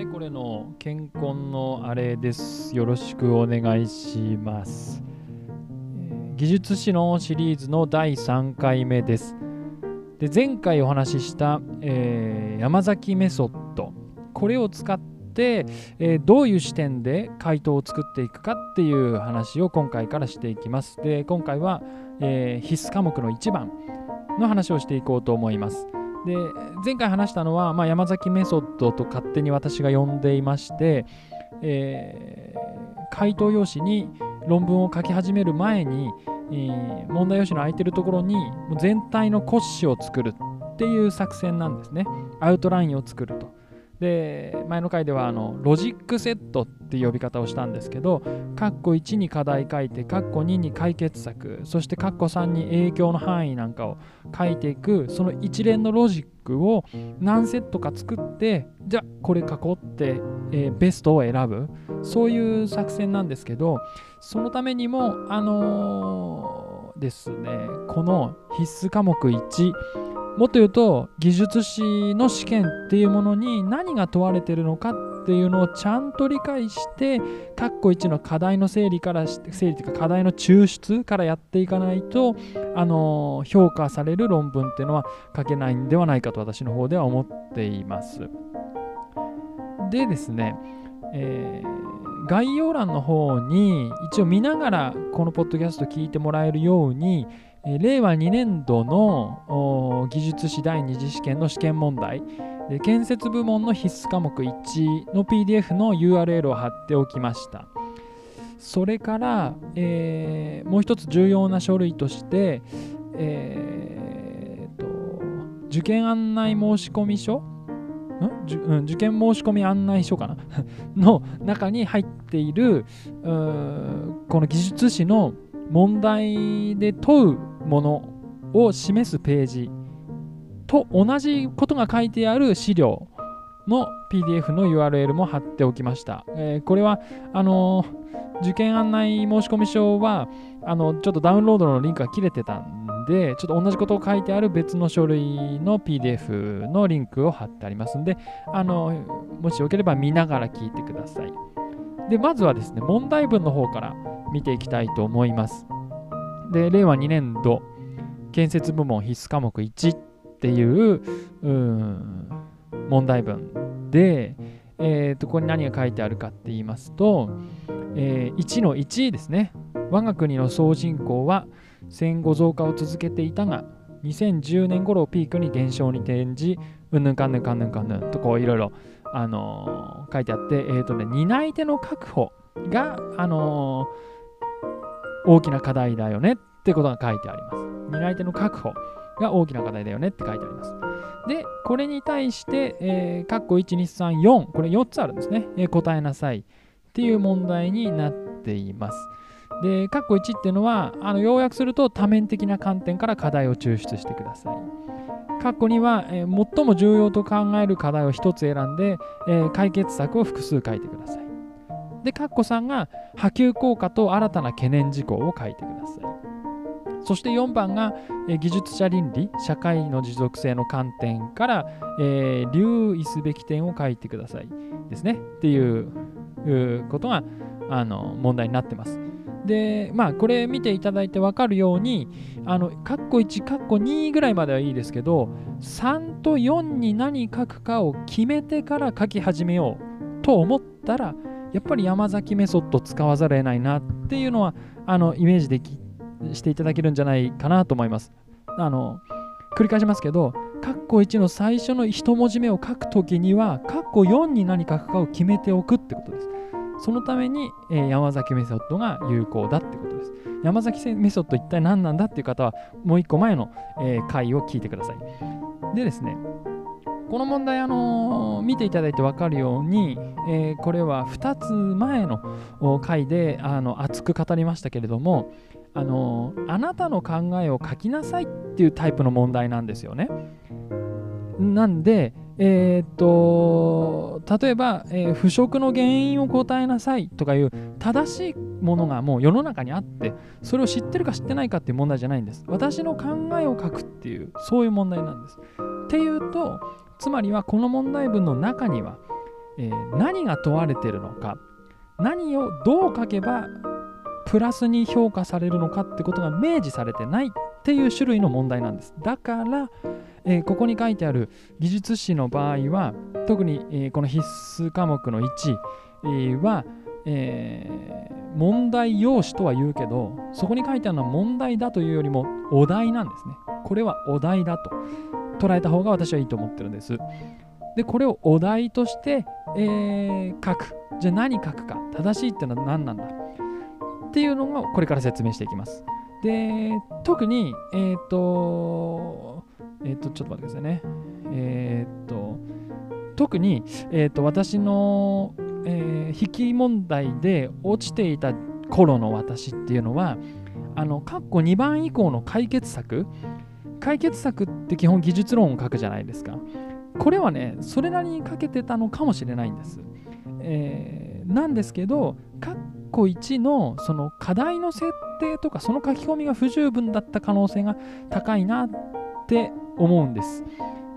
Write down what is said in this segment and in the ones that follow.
れこれの健康のあれです。よろしくお願いします。技術史のシリーズの第3回目です。で前回お話しした、えー、山崎メソッドこれを使って、えー、どういう視点で回答を作っていくかっていう話を今回からしていきます。で今回は、えー、必須科目の1番の話をしていこうと思います。で前回話したのは、まあ、山崎メソッドと勝手に私が呼んでいまして、えー、回答用紙に論文を書き始める前に、えー、問題用紙の空いてるところに全体の骨子を作るっていう作戦なんですね。アウトラインを作ると。で前の回ではあのロジックセットって呼び方をしたんですけど括弧1に課題書いて括弧2に解決策そして括弧3に影響の範囲なんかを書いていくその一連のロジックを何セットか作ってじゃあこれ書こうって、えー、ベストを選ぶ。そういう作戦なんですけどそのためにもあのー、ですねこの必須科目1もっと言うと技術士の試験っていうものに何が問われてるのかっていうのをちゃんと理解して括弧1の課題の整理からし整理というか課題の抽出からやっていかないとあの評価される論文っていうのは書けないんではないかと私の方では思っています。でですね、えー、概要欄の方に一応見ながらこのポッドキャスト聞いてもらえるようにえ令和2年度の技術士第二次試験の試験問題。建設部門の必須科目1の PDF の URL を貼っておきました。それから、えー、もう一つ重要な書類として、えー、と受験案内申込書？うん受験申込案内書かな？の中に入っているこの技術士の問題で問うものを示すページと同じことが書いてある資料の PDF の URL も貼っておきました。えー、これはあのー、受験案内申込書はあのちょっとダウンロードのリンクが切れてたんで、ちょっと同じことを書いてある別の書類の PDF のリンクを貼ってありますんで、あのもしよければ見ながら聞いてください。で、まずはですね、問題文の方から見ていきたいと思います。で、令和2年度建設部門必須科目1っていう問題文で、えー、とここに何が書いてあるかって言いますと、えー、1の1ですね。我が国の総人口は戦後増加を続けていたが2010年頃をピークに減少に転じうんぬんかんぬんかんぬんかんぬんとこういろいろあのー、書いてあって、えーとね、担い手の確保が、あのー、大きな課題だよねってことが書いてあります。担い手の確保が大きな課題だよねって書いてあります。で、これに対して、えー、括弧1、2、3、4、これ4つあるんですね。えー、答えなさいっていう問題になっています。で、括弧1っていうのは、あの要約すると多面的な観点から課題を抽出してください。括弧2は、えー、最も重要と考える課題を1つ選んで、えー、解決策を複数書いてください。で、括弧3が波及効果と新たな懸念事項を書いてください。そして4番が、え、技術者倫理、社会の持続性の観点から、えー、留意すべき点を書いてくださいですね。っていうことがあの問題になってます。で、まあ、これ見ていただいて分かるように、あの、カッコ1、カッコ2ぐらいまではいいですけど、3と4に何書くかを決めてから書き始めようと思ったら、やっぱり山崎メソッド使わざるを得ないなっていうのは、あの、イメージできしていただけるんじゃないかなと思います。あの、繰り返しますけど、カッコ1の最初の1文字目を書くときには、カッコ4に何書くかを決めておくってことです。そのために、えー、山崎メソッドが有効だってことです。山崎メソッド一体何なんだっていう方は、もう一個前の、えー、回を聞いてください。でですね、この問題、あの、見ていただいて分かるように、えー、これは2つ前の回であの熱く語りましたけれども、あの、あなたの考えを書きなさいっていうタイプの問題なんですよね。なんで、えー、っと例えば、えー、腐食の原因を答えなさいとかいう正しいものがもう世の中にあってそれを知ってるか知ってないかっていう問題じゃないんです私の考えを書くっていうそういう問題なんですっていうとつまりはこの問題文の中には、えー、何が問われているのか何をどう書けばプラスに評価されるのかってことが明示されてないっていう種類の問題なんです。だから、えー、ここに書いてある技術史の場合は特に、えー、この必須科目の1、えー、は、えー、問題用紙とは言うけどそこに書いてあるのは問題だというよりもお題なんですね。これはお題だと。捉えた方が私はいいと思ってるんです。でこれをお題として、えー、書く。じゃあ何書くか。正しいってのは何なんだ。っていうのがこれから説明していきます。で特にえっ、ー、とえっ、ー、とちょっと待ってくださいね。えっ、ー、と特に、えーと、私の、えー、筆記問題で落ちていた頃の私っていうのはあの括弧2番以降の解決策解決策って基本技術論を書くじゃないですか。これはねそれなりに書けてたのかもしれないんです、えー、なんですけど括弧1のその課題の設定とかその書き込みが不十分だった可能性が高いなって思うんです。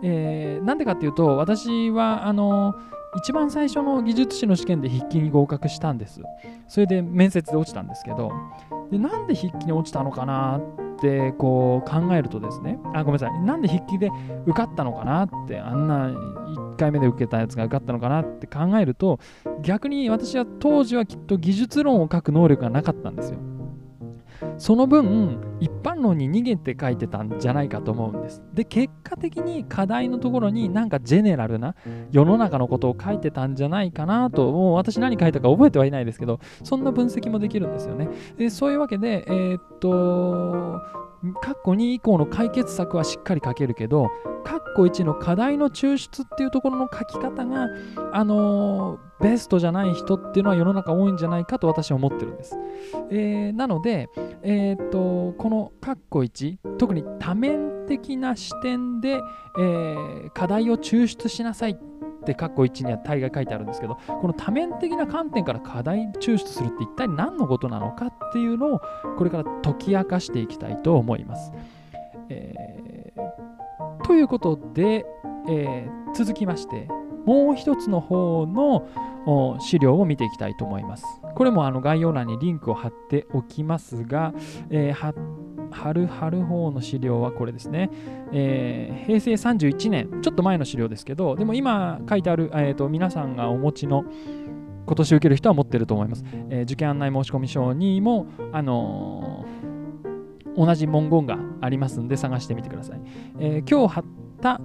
えー、なんでかっていうと私はあの一番最初の技術士の試験で筆記に合格したんです。それで面接で落ちたんですけど。でなんで筆記に落ちたのかなってこう考えるとですねあごめんなさい。なんで筆記で受かったのかなってあんな1回目で受けたやつが受かったのかなって考えると逆に私は当時はきっと技術論を書く能力がなかったんですよ。その分一般論に逃げて書いてたんじゃないかと思うんです。で結果的に課題のところになんかジェネラルな世の中のことを書いてたんじゃないかなともう。私何書いたか覚えてはいないですけどそんな分析もできるんですよね。でそういうわけでえー、っと括弧2以降の解決策はしっかり書けるけど括弧1の課題の抽出っていうところの書き方があのーベストじゃない人っていうのは世の中多いんじゃないかと私は思ってるんです。えー、なので、えー、とこの括弧1特に多面的な視点で、えー、課題を抽出しなさいって括弧1には大概書いてあるんですけどこの多面的な観点から課題抽出するって一体何のことなのかっていうのをこれから解き明かしていきたいと思います。えー、ということで、えー、続きましてもう一つの方の資料を見ていきたいと思います。これもあの概要欄にリンクを貼っておきますが、えー、貼る貼る方の資料はこれですね、えー、平成31年、ちょっと前の資料ですけど、でも今書いてある、えーと、皆さんがお持ちの今年受ける人は持ってると思います。えー、受験案内申込書にも、あのー、同じ文言がありますんで探してみてください。えー、今日貼った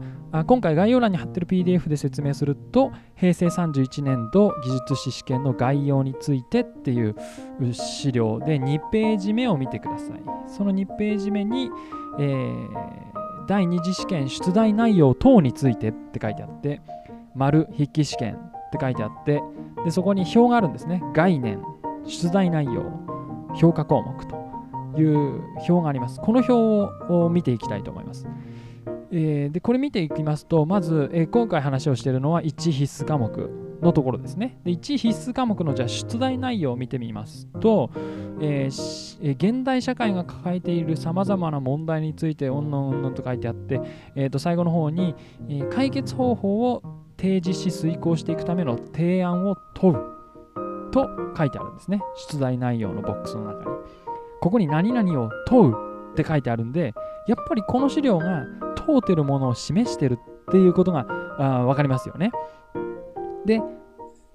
今回概要欄に貼ってる PDF で説明すると平成31年度技術士試験の概要についてっていう資料で2ページ目を見てください。その2ページ目に、えー、第2次試験出題内容等についてって書いてあって丸筆記試験って書いてあってでそこに表があるんですね。概念出題内容評価項目という表があります。この表を見ていきたいと思います。えー、でこれ見ていきますとまず、えー、今回話をしているのは1必須科目のところですね。で1必須科目のじゃあ出題内容を見てみますと、えー、現代社会が抱えているさまざまな問題についてうんぬんうんぬんと書いてあって、えー、と最後の方に、え、解決方法を提示し遂行していくための提案を問うと書いてあるんですね。出題内容のボックスの中に。ここに何々を問うって書いてあるんでやっぱりこの資料が問うてるものを示してるっていうことが分かりますよね。で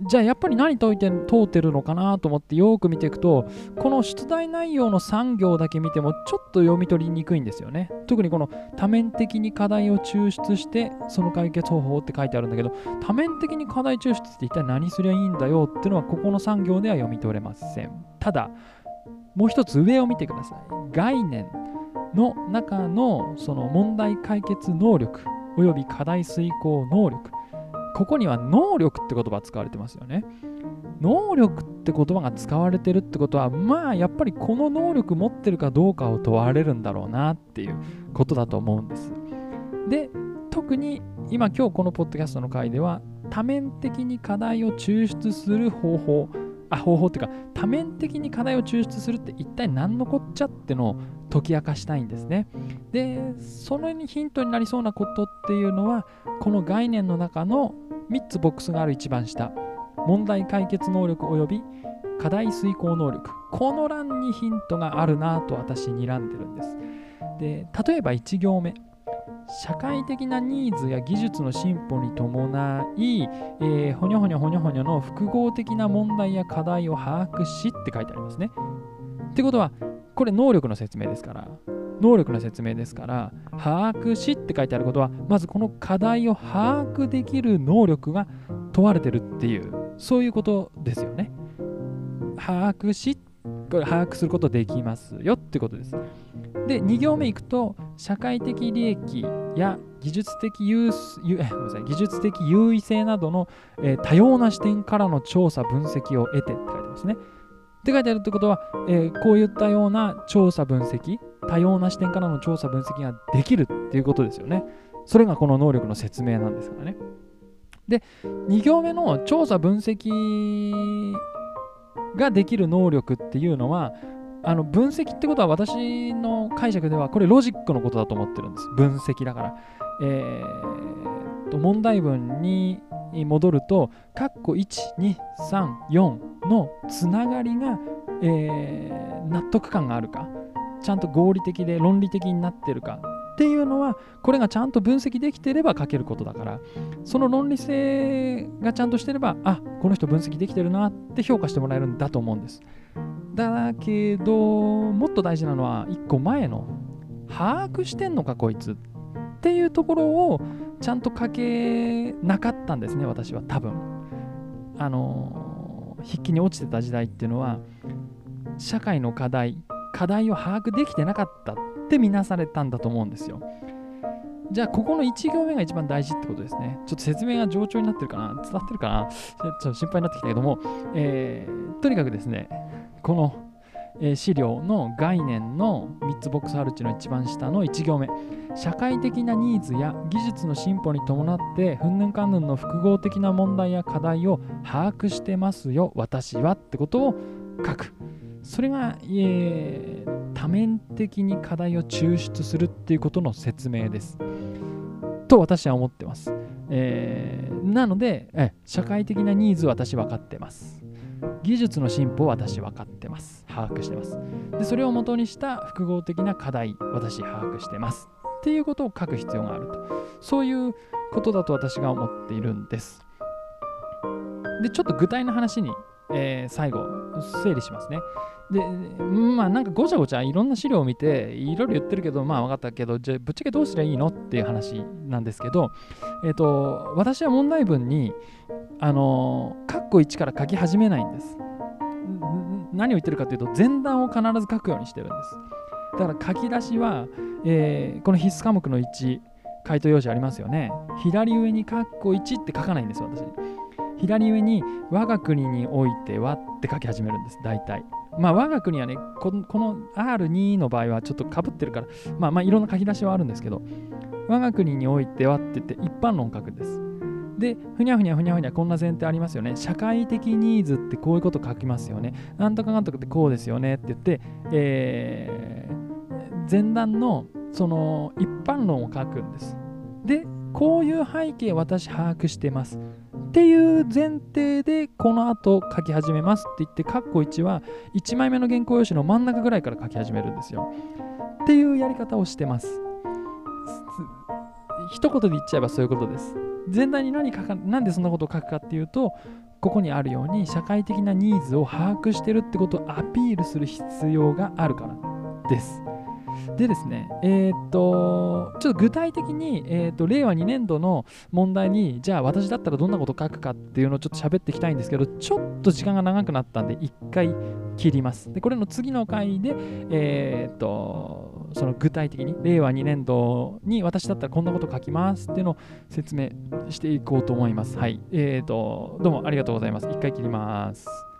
じゃあやっぱり何問いて問うてるのかなと思ってよく見ていくとこの出題内容の3行だけ見てもちょっと読み取りにくいんですよね。特にこの多面的に課題を抽出してその解決方法って書いてあるんだけど多面的に課題抽出って一体何すりゃいいんだよっていうのはここの3行では読み取れません。ただもう一つ上を見てください。概念。の中のその問題解決能力および課題遂行能力。ここには能力って言葉使われてますよね。能力って言葉が使われてるってことはまあやっぱりこの能力持ってるかどうかを問われるんだろうなっていうことだと思うんです。で特に今今日このポッドキャストの回では多面的に課題を抽出する方法あ方法っていうか多面的に課題を抽出するって一体何のこっちゃってのを解き明かしたいんですね。でそれにヒントになりそうなことっていうのはこの概念の中の3つボックスがある一番下問題解決能力及び課題遂行能力この欄にヒントがあるなと私睨んでるんです。で例えば1行目社会的なニーズや技術の進歩に伴い、えー、ほにょほにょほにょほにょの複合的な問題や課題を把握しって書いてありますね。ってことは、これ能力の説明ですから、能力の説明ですから、把握しって書いてあることは、まずこの課題を把握できる能力が問われてるっていう、そういうことですよね。把握し、これ把握することできますよってことです。で、2行目いくと、社会的利益や技術的優技術的優位性などの、えー、多様な視点からの調査分析を得てって書いてますね。って書いてあるってことは、えー、こういったような調査分析多様な視点からの調査分析ができるっていうことですよね。それがこの能力の説明なんですからね。で2行目の調査分析ができる能力っていうのはあの分析ってことは私の解釈ではこれロジックのことだと思ってるんです。分析だから。えー、と問題文に戻ると、カッコ1、2、3、4のつながりが、えー、納得感があるか、ちゃんと合理的で論理的になってるかっていうのは、これがちゃんと分析できてれば書けることだから、その論理性がちゃんとしてれば、あこの人分析できてるなって評価してもらえるんだと思うんです。だけど、もっと大事なのは、1個前の、把握してんのか、こいつっていうところをちゃんと書けなかったんですね、私は多分。あの、筆記に落ちてた時代っていうのは、社会の課題、課題を把握できてなかったって見なされたんだと思うんですよ。じゃあ、ここの1行目が一番大事ってことですね。ちょっと説明が上調になってるかな？伝わってるかな？ちょっと心配になってきたけども、えー、とにかくですね、この、え、資料の概念の3つボックスあるうちの一番下の1行目。社会的なニーズや技術の進歩に伴ってふんぬんかんぬんの複合的な問題や課題を把握してますよ私はってことを書く。それが、えー、多面的に課題を抽出するっていうことの説明です。と私は思ってます、えー、なのでえ社会的なニーズ私分かってます。技術の進歩を私分かってます。把握してます。で、それを元にした複合的な課題、私把握してます。っていうことを書く必要があると。そういうことだと私が思っているんです。で、ちょっと具体の話に、えー、最後、整理しますね。で、まあなんかごちゃごちゃいろんな資料を見て、いろいろ言ってるけど、まあ分かったけど、じゃぶっちゃけどうすりゃいいのっていう話なんですけど、えっ、ー、と、私は問題文に、あの、カッコ1から書き始めないんです。何を言ってるかというと、前段を必ず書くようにしてるんです。だから書き出しは、えー、この必須科目の1、回答用紙ありますよね。左上にカッコ1って書かないんですよ、私。左上に我が国においてはって書き始めるんです、大体。まあ我が国はね、この R2 の場合はちょっとかぶってるから、まあまあいろんな書き出しはあるんですけど、我が国においてはって言って一般論書くんです。で、ふにゃふにゃふにゃふにゃこんな前提ありますよね。社会的ニーズってこういうこと書きますよね。なんとかなんとかってこうですよねって言って、えー、前段のその一般論を書くんです。で、こういう背景私把握してます。っていう前提でこの後書き始めますって言って、カッコ1は1枚目の原稿用紙の真ん中ぐらいから書き始めるんですよ。っていうやり方をしてます。一言で言っちゃえばそういうことです。全体に何書か、なんでそんなことを書くかっていうと、ここにあるように社会的なニーズを把握してるってことをアピールする必要があるからです。でですね、えー、っと、ちょっと具体的に、えー、っと、令和2年度の問題に、じゃあ私だったらどんなこと書くかっていうのをちょっと喋っていきたいんですけど、ちょっと時間が長くなったんで、一回切ります。で、これの次の回で、えー、っと、その具体的に、令和2年度に私だったらこんなこと書きますっていうのを説明していこうと思います。はい。えー、っと、どうもありがとうございます。一回切ります。